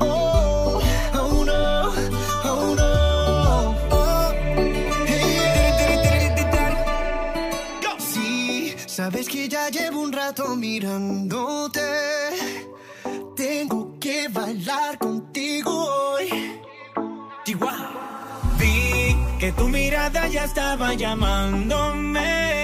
Oh, oh oh no. Oh. Sí, sabes que ya llevo un rato mirándote. Tengo que bailar contigo hoy. Chihuahua. Vi que tu mirada ya estaba llamándome.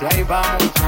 amamos y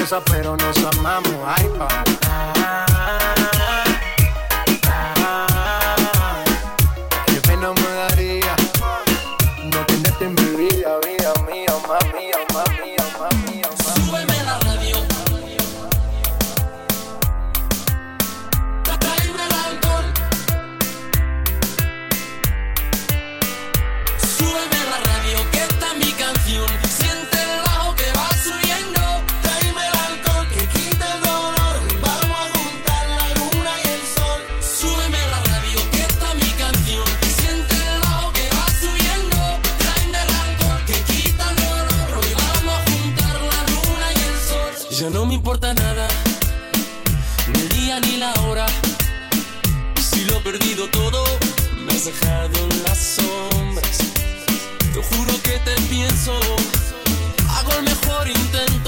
mantenemos en esa, pero nos amamos. Ay, vamos. Has dejado en las sombras. Te juro que te pienso, hago el mejor intento.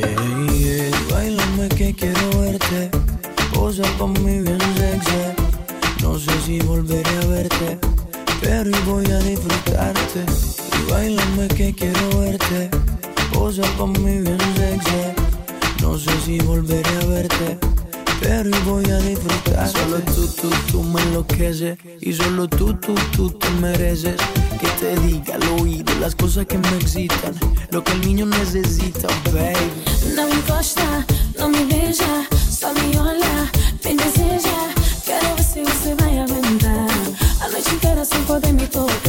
Ey. bailame que quiero verte, posa pa' mí bien sexy. No sé si volveré a verte, pero voy a disfrutarte. Y bailame que quiero verte, posa pa' mí bien sexy. No sé si volveré a verte. Pero voy a disfrutar. Solo tú, tú, tú me enloqueces. Y solo tú, tú, tú te mereces. Que te diga al oído las cosas que me excitan. Lo que el niño necesita, baby. Não encosta, não me beija, só me olha, me deseja. Quero se você vai aguentar a noite inteira sem poder me tocar.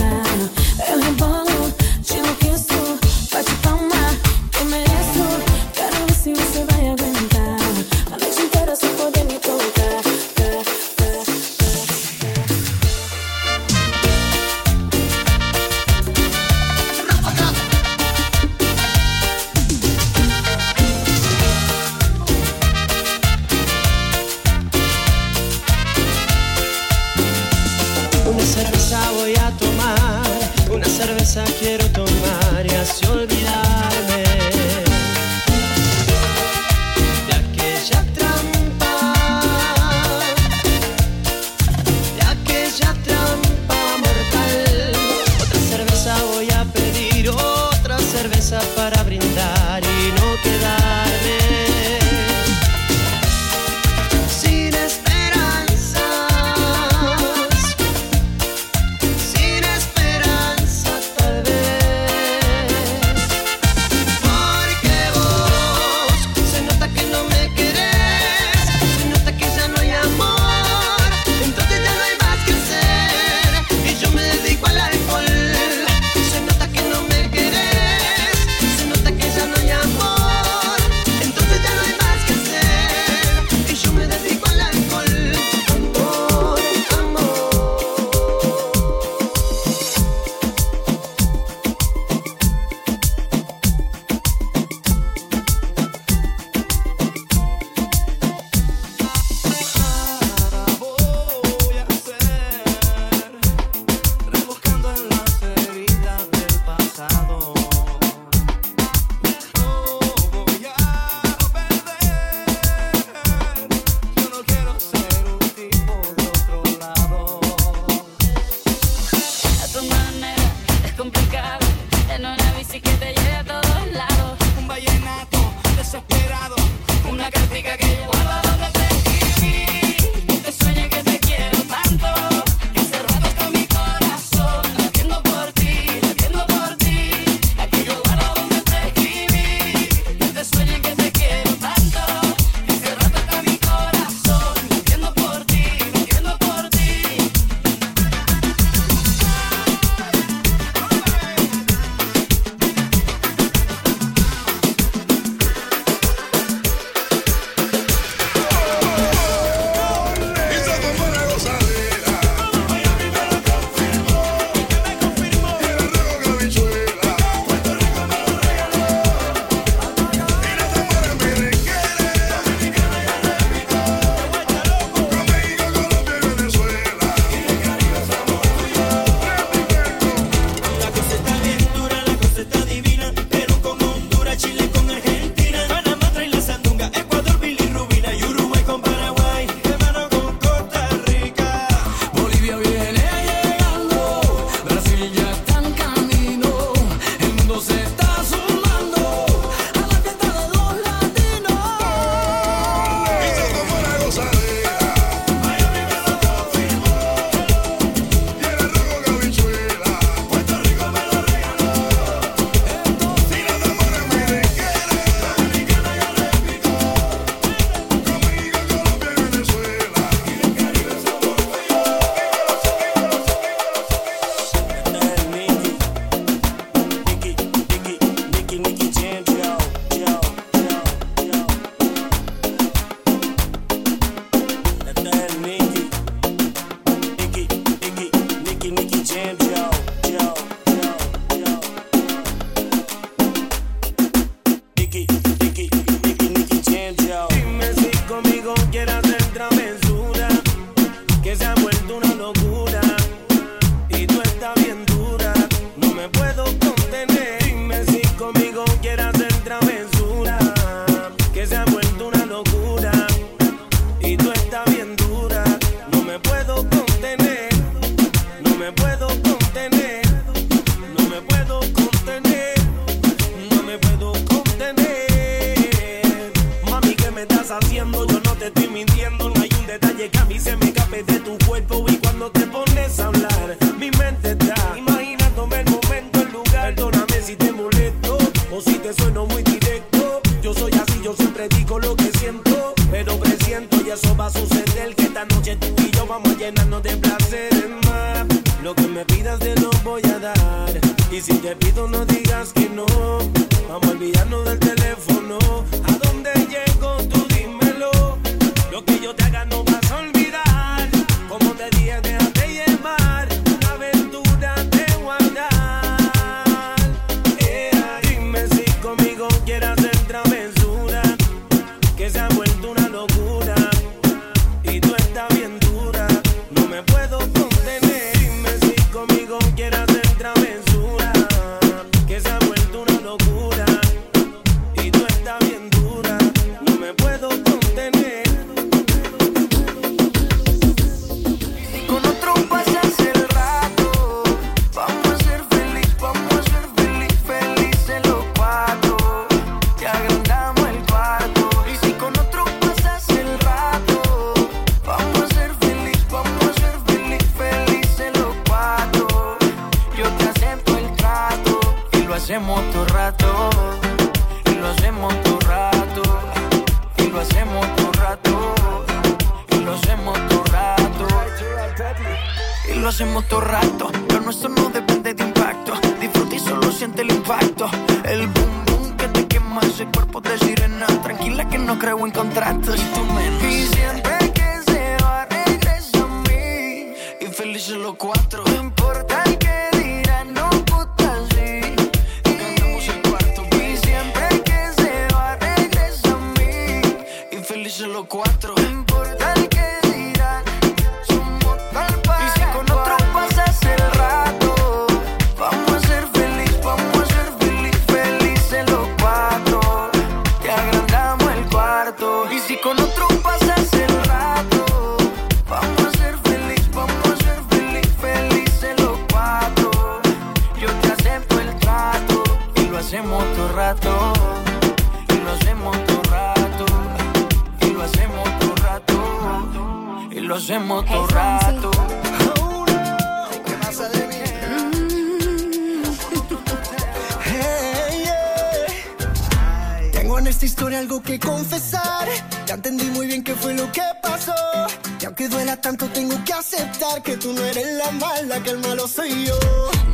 aunque duela tanto, tengo que aceptar que tú no eres la mala, que el malo soy yo.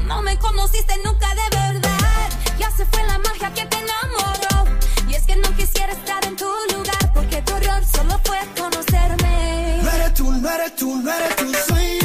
No me conociste nunca de verdad. Ya se fue la magia que te enamoró. Y es que no quisiera estar en tu lugar, porque tu error solo fue conocerme. No eres tú, no eres tú, no eres tú, soy yo.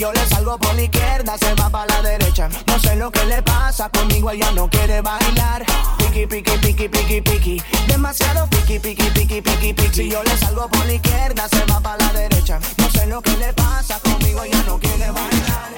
yo le salgo por la izquierda, se va para la derecha. No sé lo que le pasa, conmigo ella no quiere bailar. Piqui, piqui, piqui, piqui, piqui. Demasiado piqui, piqui, piqui, piqui, piqui. Si yo le salgo por la izquierda, se va para la derecha. No sé lo que le pasa, conmigo ella no quiere bailar.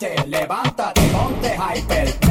Levántate, ponte hyper,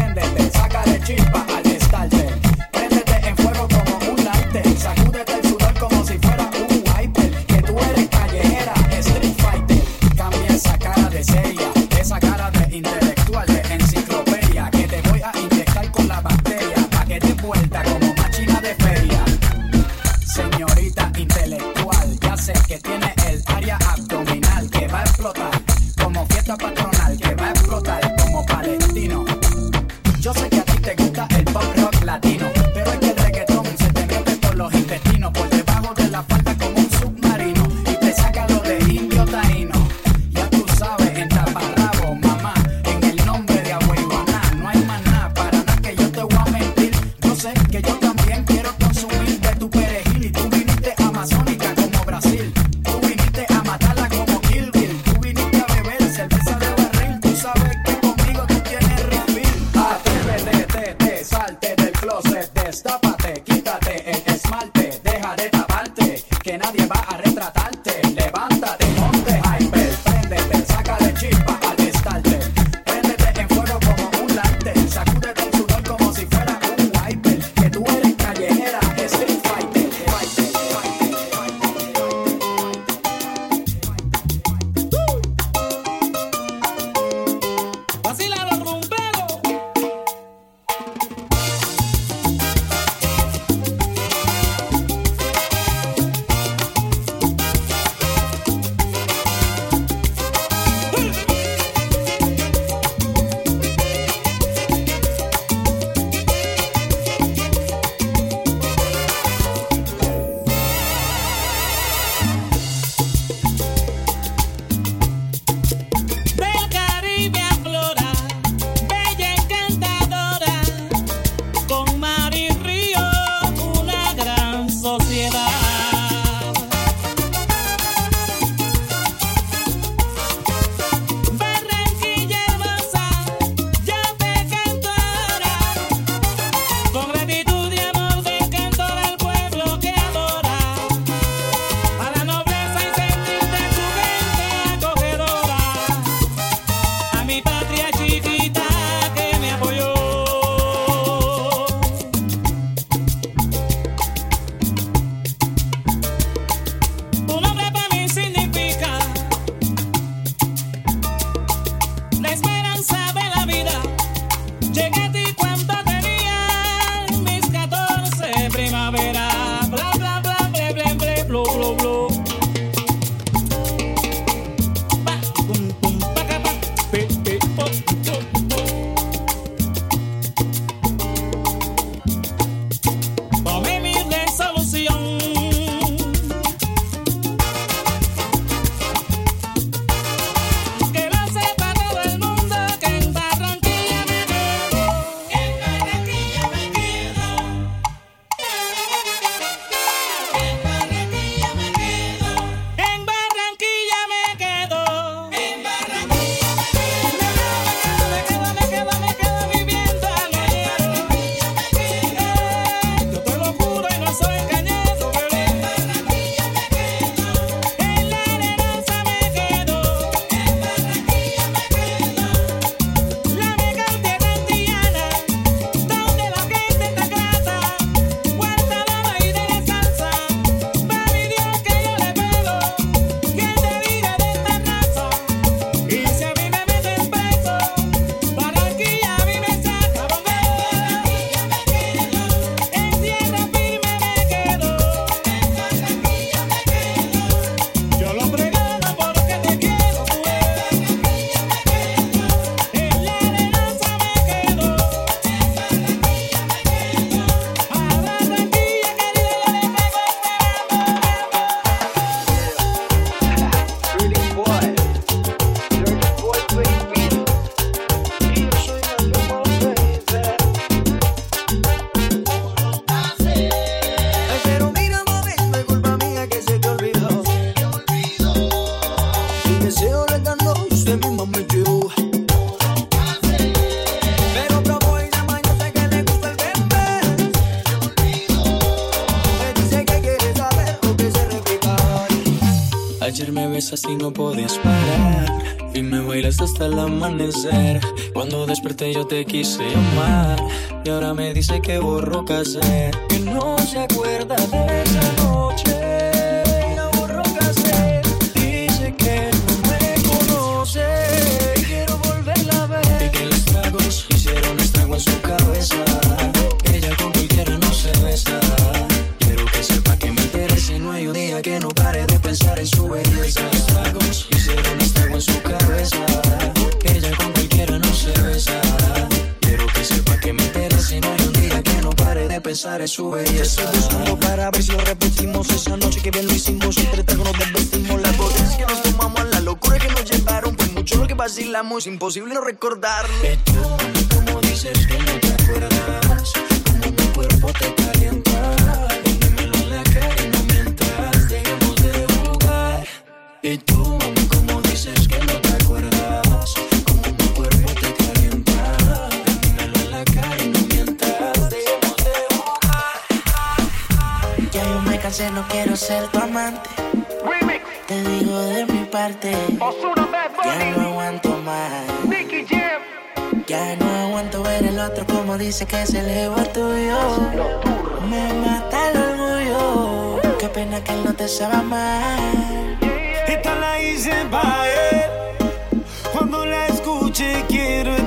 yo te quise amar. Y ahora me dice que borró casé, que no se acuerda de su belleza. Buscando para ver si lo repetimos esa noche que bien lo hicimos. Entre tragos nos desvestimos. Las botellas que nos tomamos, la locura que nos llevaron. Fue mucho lo que vacilamos, imposible no recordarlo. no quiero ser tu amante. Remix. Te digo de mi parte. Ya no aguanto más. Nicky Jam. Ya no aguanto ver el otro como dice que se eleva tuyo. Me mata el orgullo. Qué pena que él no te sabe amar. Yeah, yeah. Esta la hice para él. Cuando la escuche quiero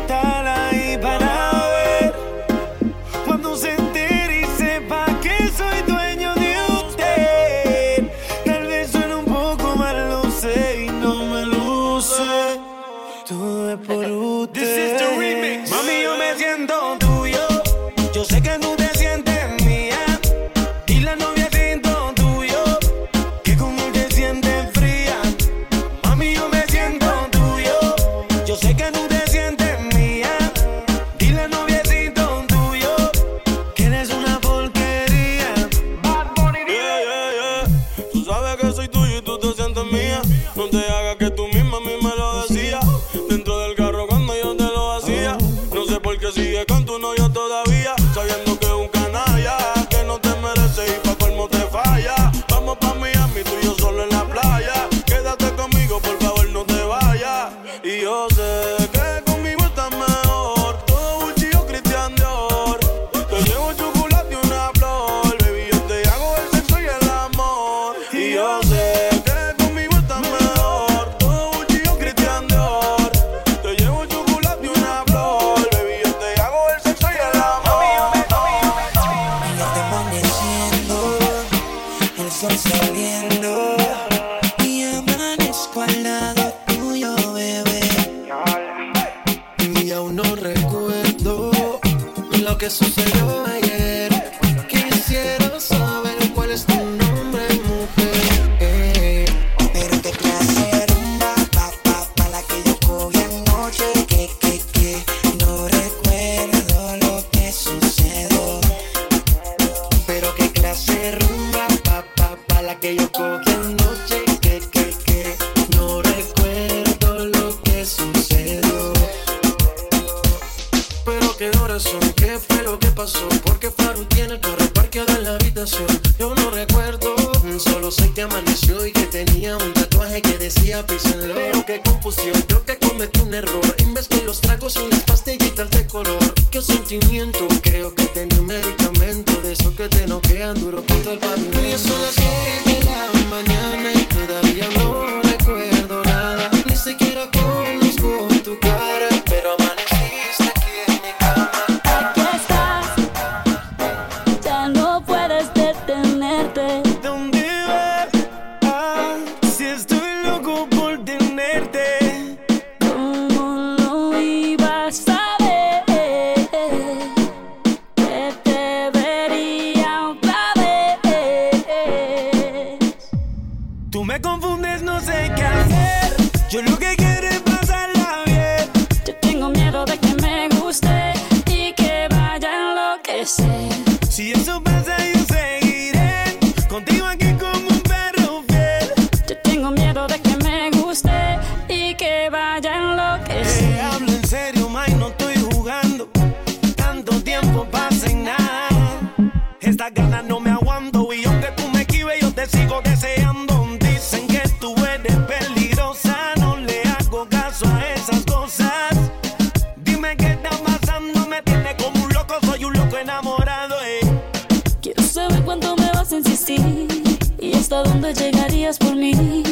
hasta dónde llegarías por mí.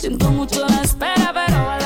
Siento mucho la espera, pero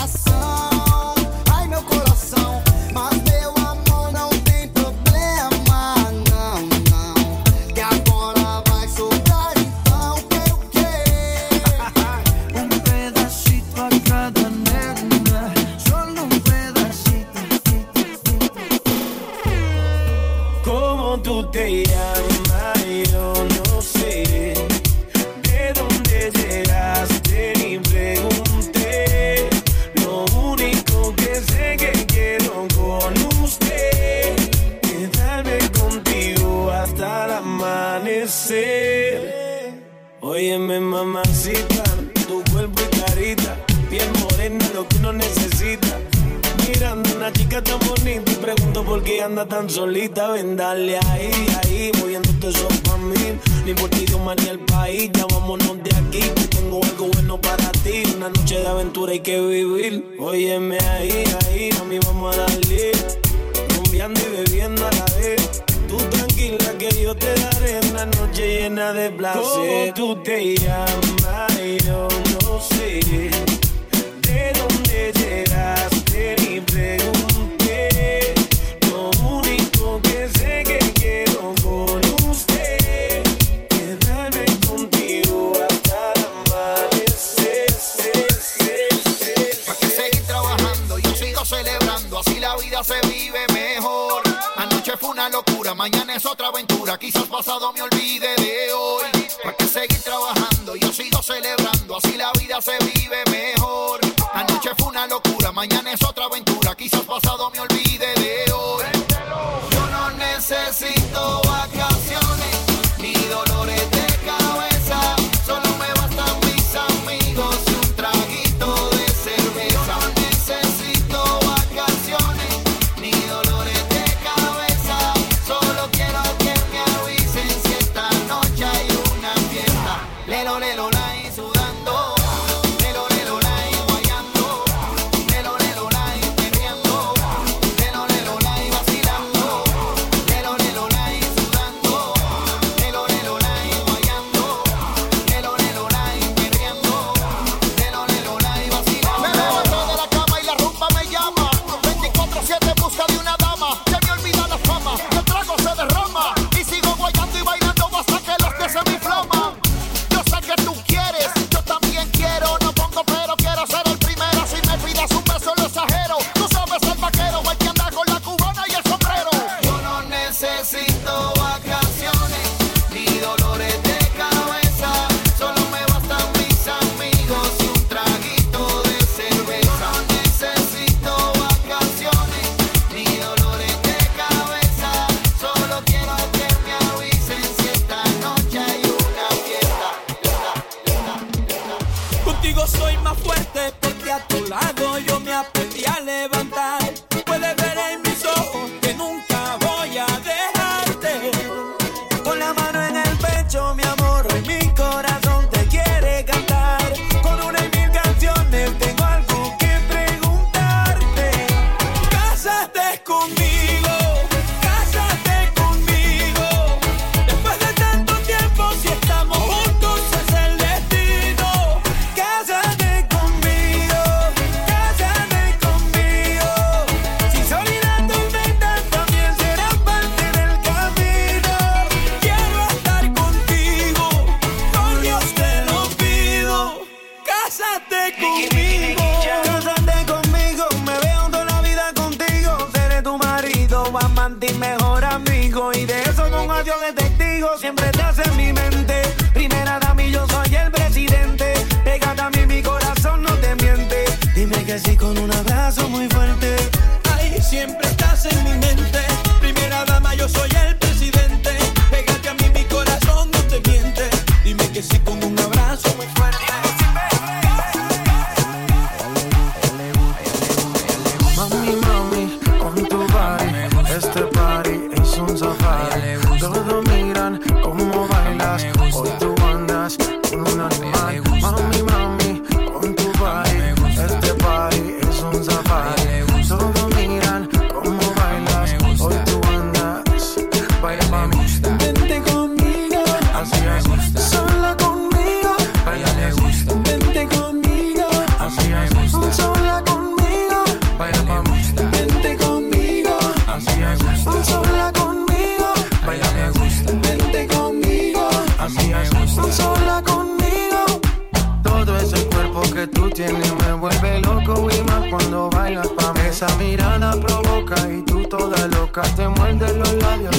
porque anda tan solita, ven dale ahí, ahí, moviéndote eso pa' mí. Ni por ti, Dios, ni el país, ya vámonos de aquí, que tengo algo bueno para ti. Una noche de aventura hay que vivir. Óyeme ahí, ahí, a mí vamos a darle. Rumbiando y bebiendo a la vez. Tú tranquila que yo te daré una noche llena de placer. ¿Cómo tú te llamas? Yo no sé de dónde llegas.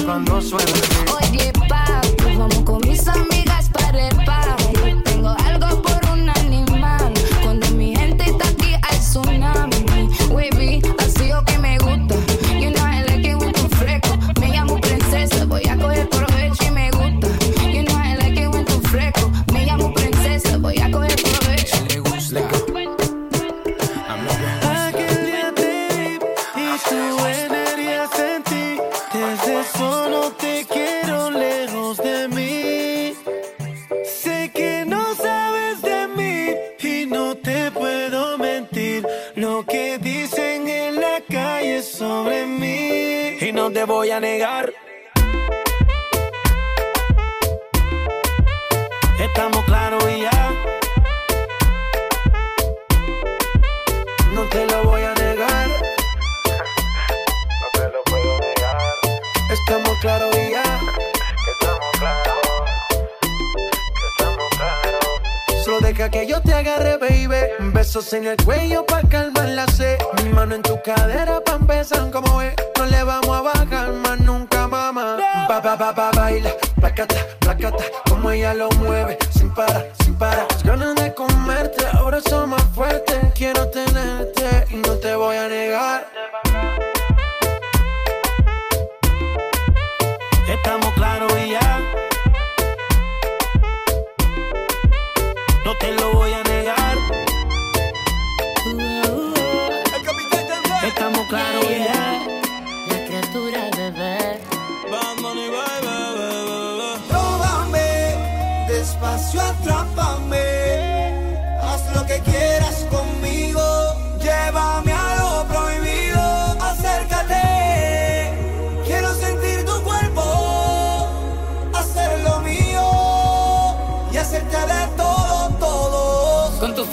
cuando suena. Oye, pa. it.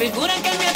Figuran que me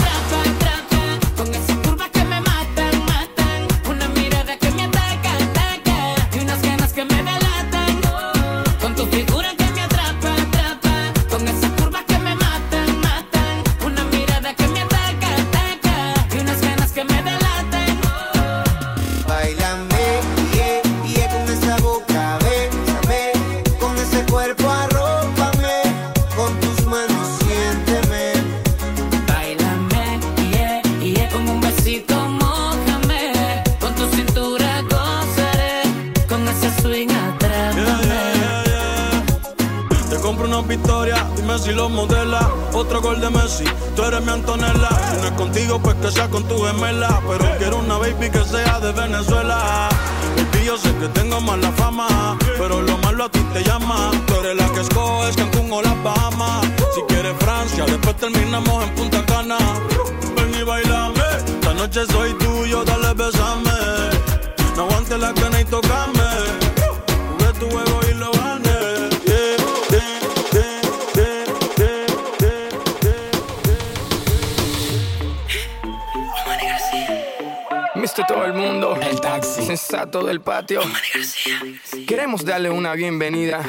una bienvenida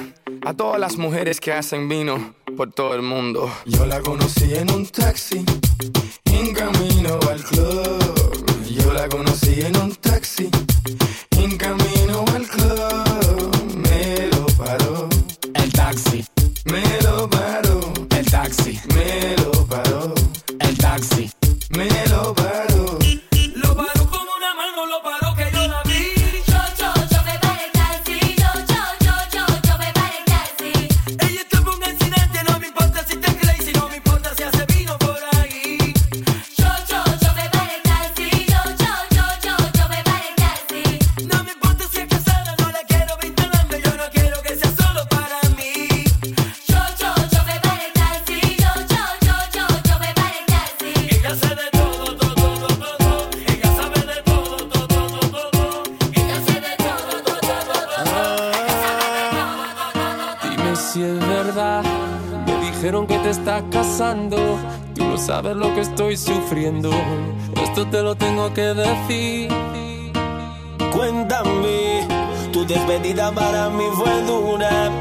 a todas las mujeres que hacen vino por todo el mundo. Yo la conocí en un taxi Esto te lo tengo que decir. Cuéntame, tu despedida para mí fue dura.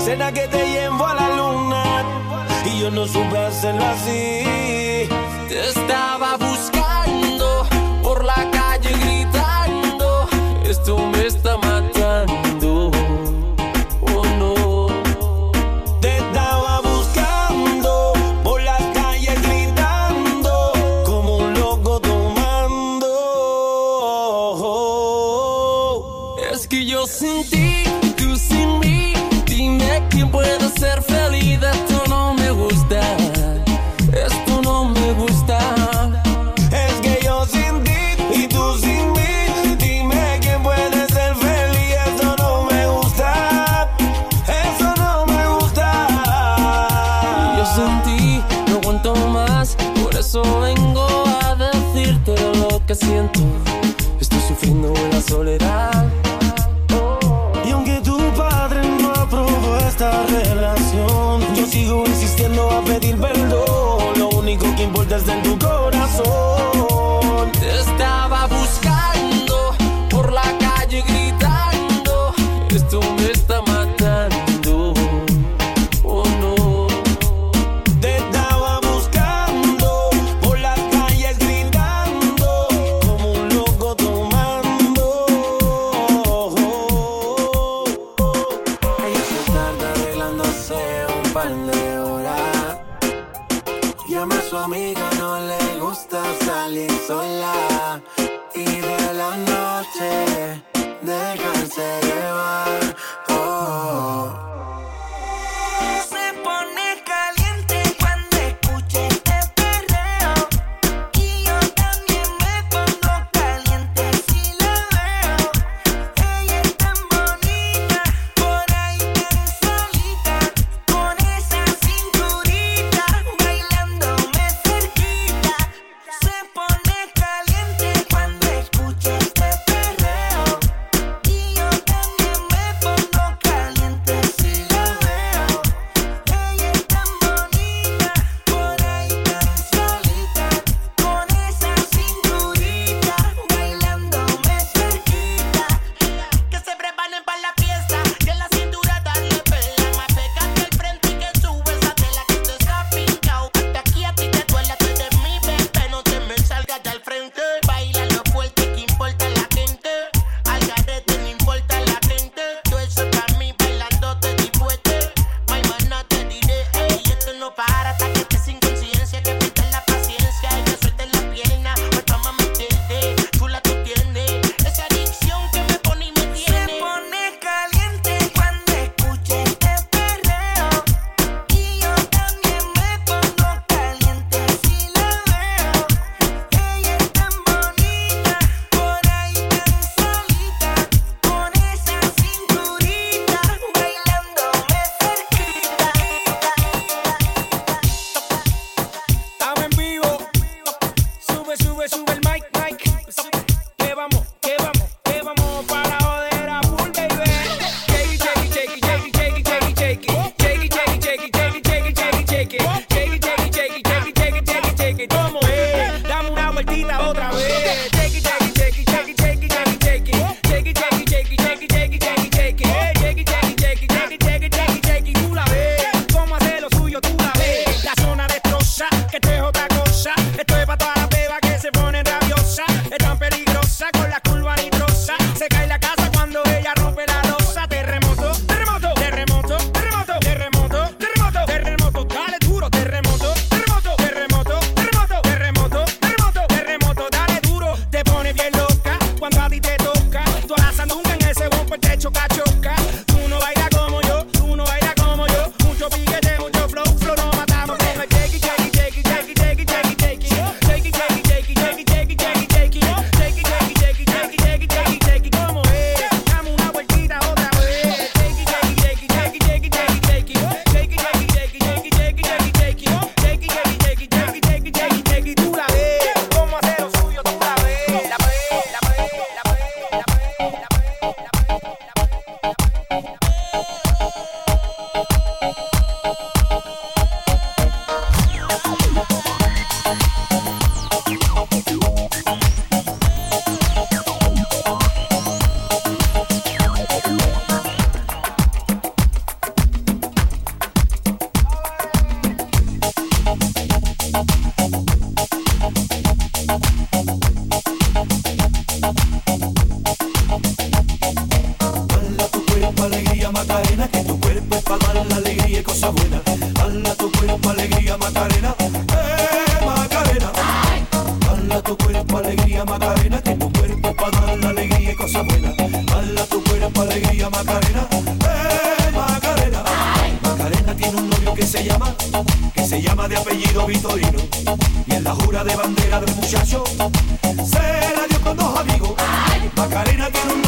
Cena que te llevo a la luna y yo no supe hacerlo así. de apellido Vitorino y en la jura de bandera del muchacho se la dio con dos amigos. Macarena tiene un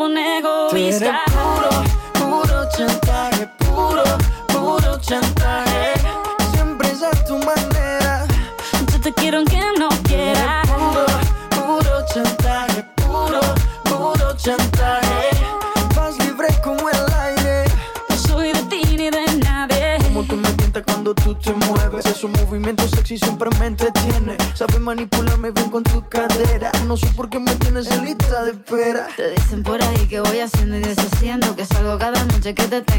pone egoísta. Sugar the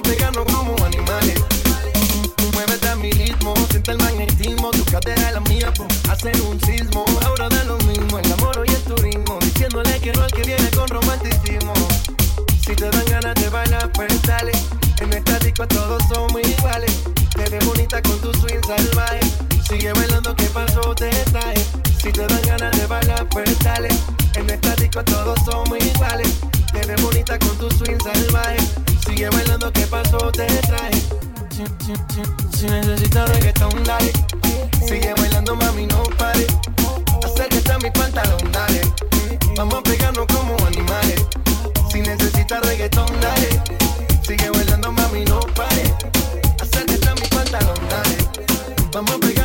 queremos pegarnos como animales. Muévete a mi ritmo, siente el magnetismo, tu cadera es la mía, hacer un sismo. Ahora da lo mismo, el amor y el turismo, diciéndole que no al que viene con romanticismo. Si te dan ganas de bailar, pues dale. En estático todos somos iguales. Te ves bonita con tu swing salvaje. Sigue bailando, que pasó? Te trae. Si te dan ganas de bailar, pues dale. En estático todos somos iguales. Te ves bonita con tu swing salvaje sigue bailando, ¿qué pasó? Te trae. Si, si, si, si necesitas reggaetón, dale. Sigue bailando, mami, no pare. Acércate a mi pantalón, dale. Vamos a pegarnos como animales. Si necesitas reggaetón, dale. Sigue bailando, mami, no pare. Acércate a mi pantalón, dale. Vamos a pegarnos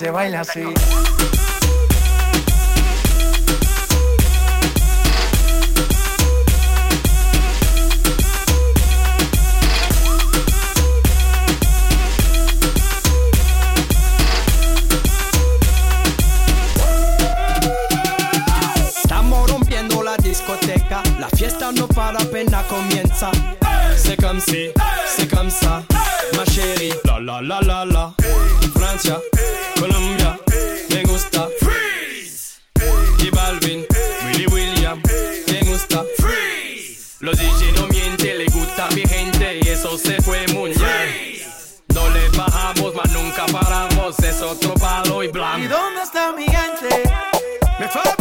se baila así. otro palo y blanco. ¿Y dónde está mi ganche? Me falta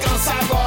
gonna the sidewalk.